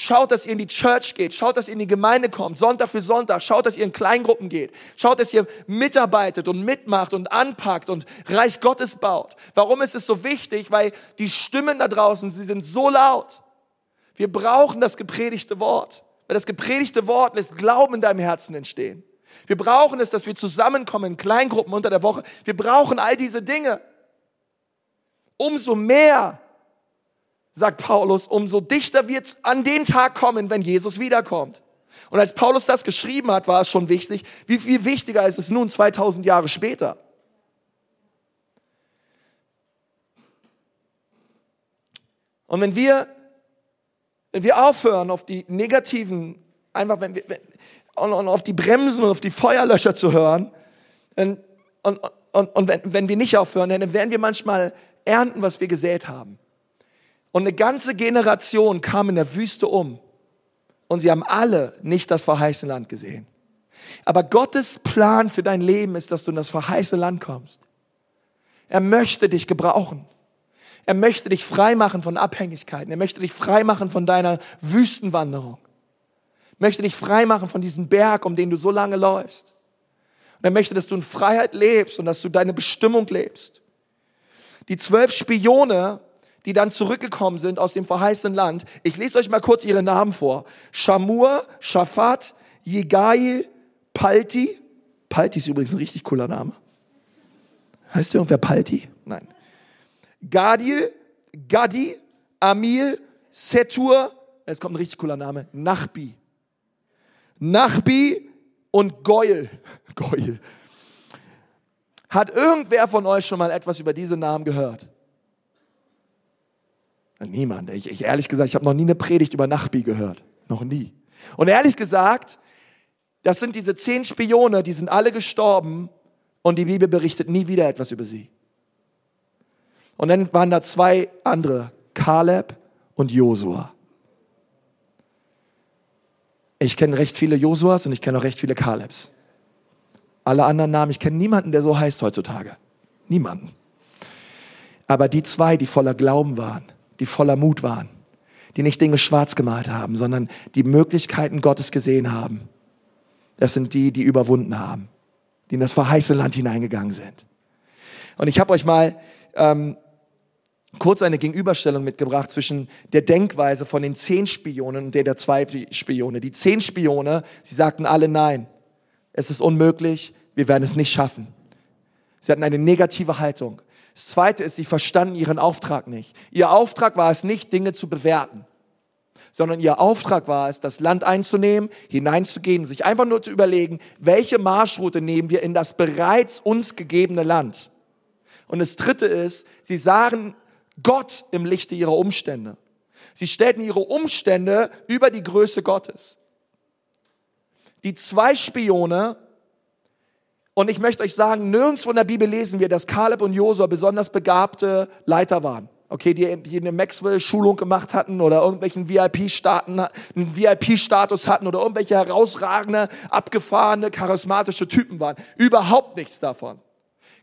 Schaut, dass ihr in die Church geht. Schaut, dass ihr in die Gemeinde kommt. Sonntag für Sonntag. Schaut, dass ihr in Kleingruppen geht. Schaut, dass ihr mitarbeitet und mitmacht und anpackt und Reich Gottes baut. Warum ist es so wichtig? Weil die Stimmen da draußen, sie sind so laut. Wir brauchen das gepredigte Wort. Weil das gepredigte Wort lässt Glauben in deinem Herzen entstehen. Wir brauchen es, dass wir zusammenkommen in Kleingruppen unter der Woche. Wir brauchen all diese Dinge. Umso mehr sagt Paulus, umso dichter wird an den Tag kommen, wenn Jesus wiederkommt. Und als Paulus das geschrieben hat, war es schon wichtig. Wie viel wichtiger ist es nun 2000 Jahre später? Und wenn wir, wenn wir aufhören, auf die negativen, einfach wenn wir, wenn, und, und auf die Bremsen und auf die Feuerlöscher zu hören, und, und, und, und wenn, wenn wir nicht aufhören, dann werden wir manchmal ernten, was wir gesät haben. Und eine ganze Generation kam in der Wüste um. Und sie haben alle nicht das verheißene Land gesehen. Aber Gottes Plan für dein Leben ist, dass du in das verheißene Land kommst. Er möchte dich gebrauchen. Er möchte dich freimachen von Abhängigkeiten. Er möchte dich freimachen von deiner Wüstenwanderung. Er möchte dich freimachen von diesem Berg, um den du so lange läufst. Und er möchte, dass du in Freiheit lebst und dass du deine Bestimmung lebst. Die zwölf Spione die dann zurückgekommen sind aus dem verheißenen Land. Ich lese euch mal kurz ihre Namen vor. Shamur, Shaphat, Jegail, Palti. Palti ist übrigens ein richtig cooler Name. Heißt irgendwer Palti? Nein. Gadil, Gadi, Amil, Setur. Jetzt kommt ein richtig cooler Name. Nachbi. Nachbi und Goil. [LAUGHS] Goil. Hat irgendwer von euch schon mal etwas über diese Namen gehört? Niemand. Ich, ich ehrlich gesagt, ich habe noch nie eine Predigt über Nachbi gehört. Noch nie. Und ehrlich gesagt, das sind diese zehn Spione, die sind alle gestorben und die Bibel berichtet nie wieder etwas über sie. Und dann waren da zwei andere, Kaleb und Josua. Ich kenne recht viele Josuas und ich kenne auch recht viele Kalebs. Alle anderen Namen, ich kenne niemanden, der so heißt heutzutage. Niemanden. Aber die zwei, die voller Glauben waren, die voller Mut waren, die nicht Dinge schwarz gemalt haben, sondern die Möglichkeiten Gottes gesehen haben. Das sind die, die überwunden haben, die in das verheißene Land hineingegangen sind. Und ich habe euch mal ähm, kurz eine Gegenüberstellung mitgebracht zwischen der Denkweise von den zehn Spionen und der der zwei Spione. Die zehn Spione, sie sagten alle nein, es ist unmöglich, wir werden es nicht schaffen. Sie hatten eine negative Haltung. Das Zweite ist, sie verstanden ihren Auftrag nicht. Ihr Auftrag war es nicht, Dinge zu bewerten, sondern ihr Auftrag war es, das Land einzunehmen, hineinzugehen, sich einfach nur zu überlegen, welche Marschroute nehmen wir in das bereits uns gegebene Land. Und das Dritte ist, sie sahen Gott im Lichte ihrer Umstände. Sie stellten ihre Umstände über die Größe Gottes. Die zwei Spione und ich möchte euch sagen, nirgendwo in der Bibel lesen wir, dass Kaleb und Josua besonders begabte Leiter waren. Okay, die, die eine Maxwell-Schulung gemacht hatten oder irgendwelchen VIP-Staaten, VIP-Status hatten oder irgendwelche herausragende, abgefahrene, charismatische Typen waren. Überhaupt nichts davon.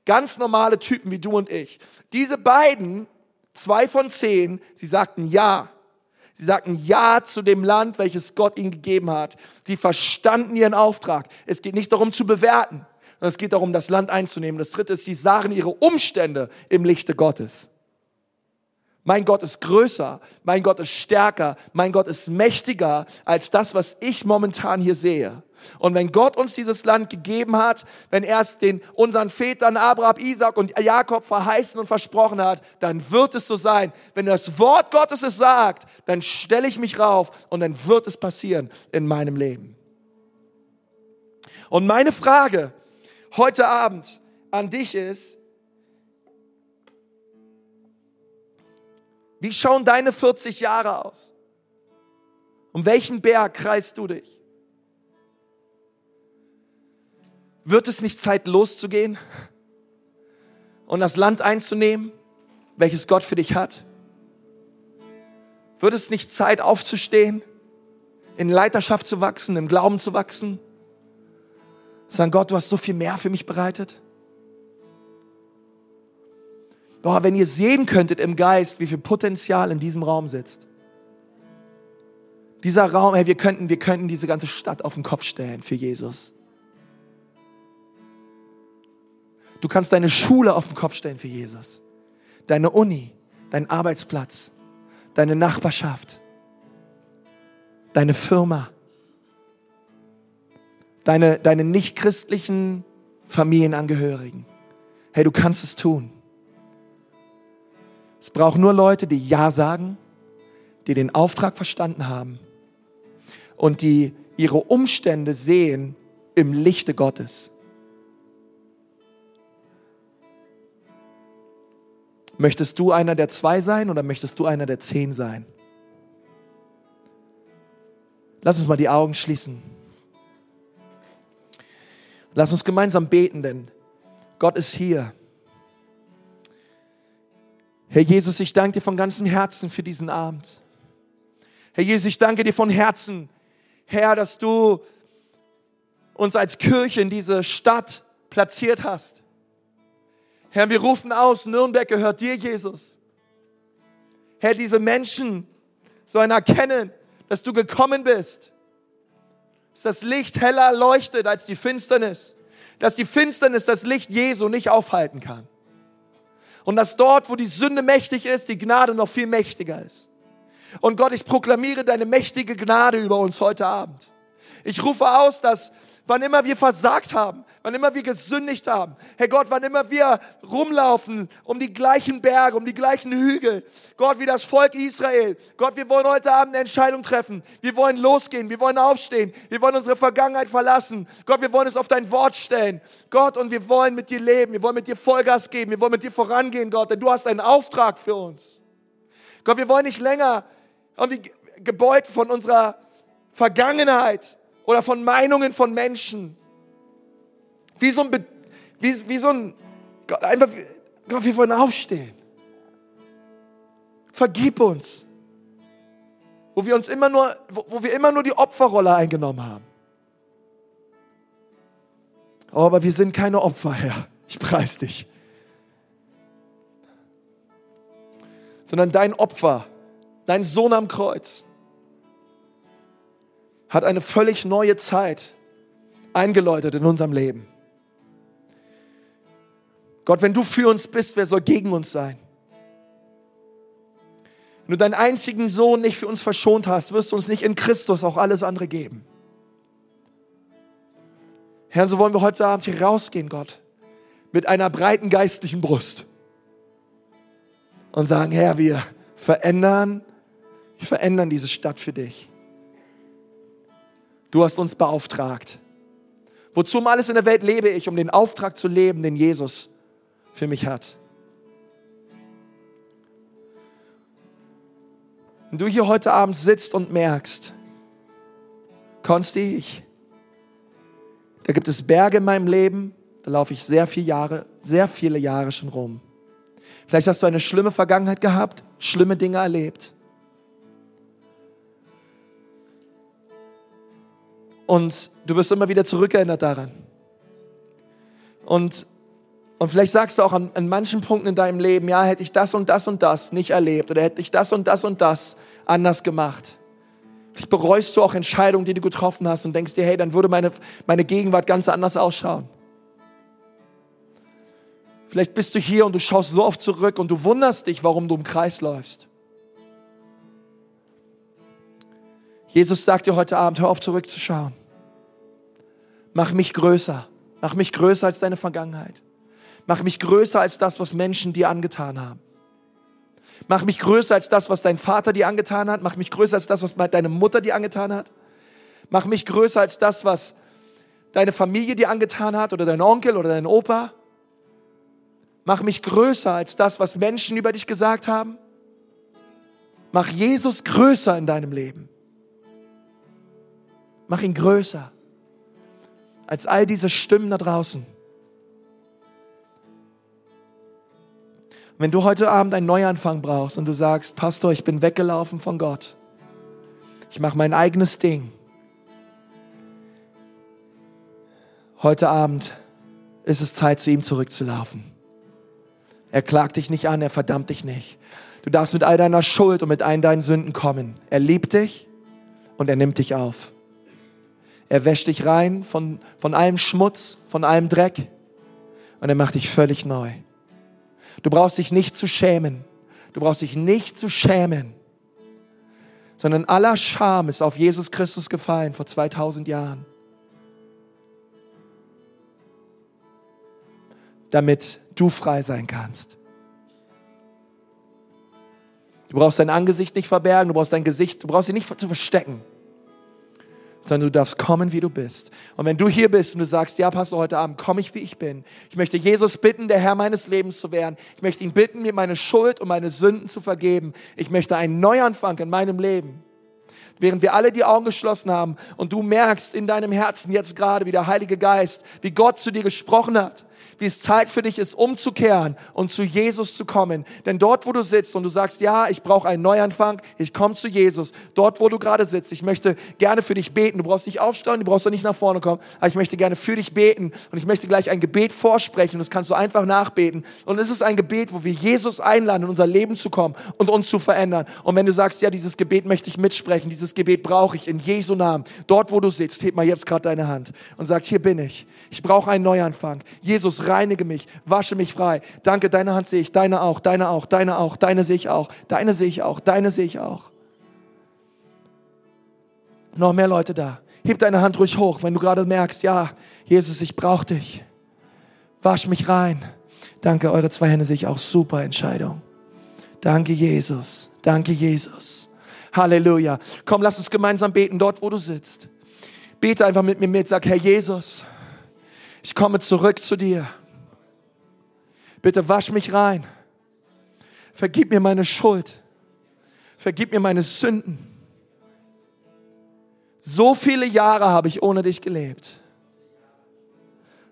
Ganz normale Typen wie du und ich. Diese beiden, zwei von zehn, sie sagten ja. Sie sagten Ja zu dem Land, welches Gott ihnen gegeben hat. Sie verstanden ihren Auftrag. Es geht nicht darum zu bewerten. Und es geht darum, das Land einzunehmen. Das dritte ist, sie sahen ihre Umstände im Lichte Gottes. Mein Gott ist größer, mein Gott ist stärker, mein Gott ist mächtiger als das, was ich momentan hier sehe. Und wenn Gott uns dieses Land gegeben hat, wenn er es den unseren Vätern Abraham, Isaac und Jakob verheißen und versprochen hat, dann wird es so sein. Wenn das Wort Gottes es sagt, dann stelle ich mich rauf und dann wird es passieren in meinem Leben. Und meine Frage heute Abend an dich ist, Wie schauen deine 40 Jahre aus? Um welchen Berg kreist du dich? Wird es nicht Zeit loszugehen und das Land einzunehmen, welches Gott für dich hat? Wird es nicht Zeit aufzustehen, in Leiterschaft zu wachsen, im Glauben zu wachsen? Sagen, Gott, du hast so viel mehr für mich bereitet. Boah, wenn ihr sehen könntet im Geist, wie viel Potenzial in diesem Raum sitzt. Dieser Raum, hey, wir könnten, wir könnten diese ganze Stadt auf den Kopf stellen für Jesus. Du kannst deine Schule auf den Kopf stellen für Jesus. Deine Uni, dein Arbeitsplatz, deine Nachbarschaft, deine Firma, deine, deine nichtchristlichen Familienangehörigen. Hey, du kannst es tun. Es braucht nur Leute, die Ja sagen, die den Auftrag verstanden haben und die ihre Umstände sehen im Lichte Gottes. Möchtest du einer der zwei sein oder möchtest du einer der zehn sein? Lass uns mal die Augen schließen. Lass uns gemeinsam beten, denn Gott ist hier. Herr Jesus, ich danke dir von ganzem Herzen für diesen Abend. Herr Jesus, ich danke dir von Herzen, Herr, dass du uns als Kirche in diese Stadt platziert hast. Herr, wir rufen aus, Nürnberg gehört dir, Jesus. Herr, diese Menschen sollen erkennen, dass du gekommen bist. Dass das Licht heller leuchtet als die Finsternis. Dass die Finsternis das Licht Jesu nicht aufhalten kann. Und dass dort, wo die Sünde mächtig ist, die Gnade noch viel mächtiger ist. Und Gott, ich proklamiere deine mächtige Gnade über uns heute Abend. Ich rufe aus, dass wann immer wir versagt haben, wann immer wir gesündigt haben, Herr Gott, wann immer wir rumlaufen um die gleichen Berge, um die gleichen Hügel, Gott, wie das Volk Israel, Gott, wir wollen heute Abend eine Entscheidung treffen. Wir wollen losgehen, wir wollen aufstehen, wir wollen unsere Vergangenheit verlassen. Gott, wir wollen es auf dein Wort stellen. Gott, und wir wollen mit dir leben, wir wollen mit dir Vollgas geben, wir wollen mit dir vorangehen, Gott, denn du hast einen Auftrag für uns. Gott, wir wollen nicht länger irgendwie gebeut von unserer Vergangenheit, oder von Meinungen von Menschen. Wie so ein, wie, wie so ein, Gott, einfach, Gott, wir wollen aufstehen. Vergib uns. Wo wir uns immer nur, wo, wo wir immer nur die Opferrolle eingenommen haben. Oh, aber wir sind keine Opfer, Herr. Ich preis dich. Sondern dein Opfer, dein Sohn am Kreuz, hat eine völlig neue Zeit eingeläutet in unserem Leben. Gott, wenn du für uns bist, wer soll gegen uns sein? Wenn du deinen einzigen Sohn nicht für uns verschont hast, wirst du uns nicht in Christus auch alles andere geben. Herr, so wollen wir heute Abend hier rausgehen, Gott, mit einer breiten geistlichen Brust und sagen, Herr, wir verändern, wir verändern diese Stadt für dich. Du hast uns beauftragt. Wozu um alles in der Welt lebe ich, um den Auftrag zu leben, den Jesus für mich hat. Wenn du hier heute Abend sitzt und merkst, Konsti, ich, da gibt es Berge in meinem Leben, da laufe ich sehr viele Jahre, sehr viele Jahre schon rum. Vielleicht hast du eine schlimme Vergangenheit gehabt, schlimme Dinge erlebt. Und du wirst immer wieder zurückerinnert daran. Und, und vielleicht sagst du auch an, an manchen Punkten in deinem Leben, ja, hätte ich das und das und das nicht erlebt oder hätte ich das und das und das anders gemacht. Vielleicht bereust du auch Entscheidungen, die du getroffen hast und denkst dir, hey, dann würde meine, meine Gegenwart ganz anders ausschauen. Vielleicht bist du hier und du schaust so oft zurück und du wunderst dich, warum du im Kreis läufst. Jesus sagt dir heute Abend, hör auf zurückzuschauen. Mach mich größer. Mach mich größer als deine Vergangenheit. Mach mich größer als das, was Menschen dir angetan haben. Mach mich größer als das, was dein Vater dir angetan hat. Mach mich größer als das, was deine Mutter dir angetan hat. Mach mich größer als das, was deine Familie dir angetan hat oder dein Onkel oder dein Opa. Mach mich größer als das, was Menschen über dich gesagt haben. Mach Jesus größer in deinem Leben. Mach ihn größer als all diese Stimmen da draußen. Wenn du heute Abend einen Neuanfang brauchst und du sagst, Pastor, ich bin weggelaufen von Gott. Ich mache mein eigenes Ding. Heute Abend ist es Zeit, zu ihm zurückzulaufen. Er klagt dich nicht an, er verdammt dich nicht. Du darfst mit all deiner Schuld und mit all deinen Sünden kommen. Er liebt dich und er nimmt dich auf. Er wäscht dich rein von, von allem Schmutz, von allem Dreck und er macht dich völlig neu. Du brauchst dich nicht zu schämen. Du brauchst dich nicht zu schämen, sondern aller Scham ist auf Jesus Christus gefallen vor 2000 Jahren. Damit du frei sein kannst. Du brauchst dein Angesicht nicht verbergen, du brauchst dein Gesicht, du brauchst sie nicht zu verstecken sondern du darfst kommen, wie du bist. Und wenn du hier bist und du sagst, ja, Pastor, heute Abend komme ich, wie ich bin. Ich möchte Jesus bitten, der Herr meines Lebens zu werden. Ich möchte ihn bitten, mir meine Schuld und meine Sünden zu vergeben. Ich möchte einen Neuanfang in meinem Leben. Während wir alle die Augen geschlossen haben und du merkst in deinem Herzen jetzt gerade, wie der Heilige Geist, wie Gott zu dir gesprochen hat, es Zeit für dich ist, umzukehren und zu Jesus zu kommen. Denn dort, wo du sitzt und du sagst, ja, ich brauche einen Neuanfang, ich komme zu Jesus. Dort, wo du gerade sitzt, ich möchte gerne für dich beten. Du brauchst nicht aufstehen, du brauchst doch nicht nach vorne kommen, aber ich möchte gerne für dich beten und ich möchte gleich ein Gebet vorsprechen das kannst du einfach nachbeten. Und es ist ein Gebet, wo wir Jesus einladen, in unser Leben zu kommen und uns zu verändern. Und wenn du sagst, ja, dieses Gebet möchte ich mitsprechen, dieses Gebet brauche ich in Jesu Namen. Dort, wo du sitzt, heb mal jetzt gerade deine Hand und sag, hier bin ich. Ich brauche einen Neuanfang. Reinige mich, wasche mich frei. Danke, deine Hand sehe ich, deine auch, deine auch, deine auch, deine sehe ich auch, deine sehe ich auch, deine sehe ich auch. Noch mehr Leute da. Heb deine Hand ruhig hoch, wenn du gerade merkst, ja, Jesus, ich brauche dich. Wasch mich rein. Danke, eure zwei Hände sehe ich auch. Super Entscheidung. Danke, Jesus. Danke, Jesus. Halleluja. Komm, lass uns gemeinsam beten, dort, wo du sitzt. Bete einfach mit mir mit. Sag, Herr Jesus, ich komme zurück zu dir. Bitte wasch mich rein. Vergib mir meine Schuld. Vergib mir meine Sünden. So viele Jahre habe ich ohne dich gelebt.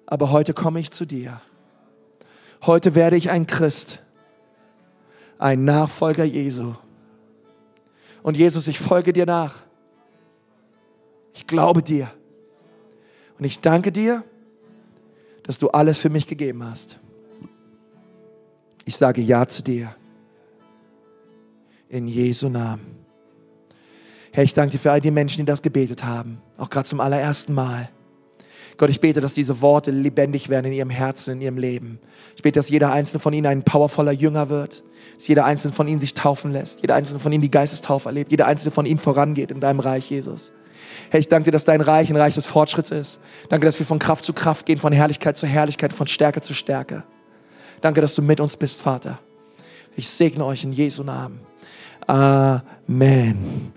Aber heute komme ich zu dir. Heute werde ich ein Christ, ein Nachfolger Jesu. Und Jesus, ich folge dir nach. Ich glaube dir. Und ich danke dir, dass du alles für mich gegeben hast. Ich sage Ja zu dir. In Jesu Namen. Herr, ich danke dir für all die Menschen, die das gebetet haben, auch gerade zum allerersten Mal. Gott, ich bete, dass diese Worte lebendig werden in ihrem Herzen, in ihrem Leben. Ich bete, dass jeder einzelne von ihnen ein powervoller Jünger wird, dass jeder einzelne von ihnen sich taufen lässt, jeder einzelne von ihnen die Geistestaufe erlebt, jeder einzelne von ihnen vorangeht in deinem Reich, Jesus. Herr, ich danke dir, dass dein Reich ein Reich des Fortschritts ist. Danke, dass wir von Kraft zu Kraft gehen, von Herrlichkeit zu Herrlichkeit, von Stärke zu Stärke. Danke, dass du mit uns bist, Vater. Ich segne euch in Jesu Namen. Amen.